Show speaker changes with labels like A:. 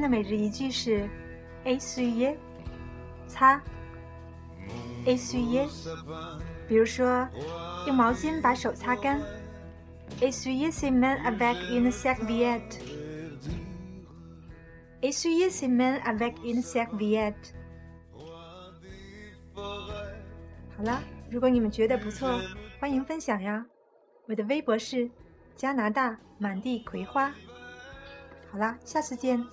A: 的每日一句是：a su ye，擦，a su ye。比如说，用毛巾把手擦干，“essuyer ses mains avec une serviette”。“essuyer ses mains avec une serviette”。好了，如果你们觉得不错，欢迎分享呀。我的微博是加拿大满地葵花。好啦下次见。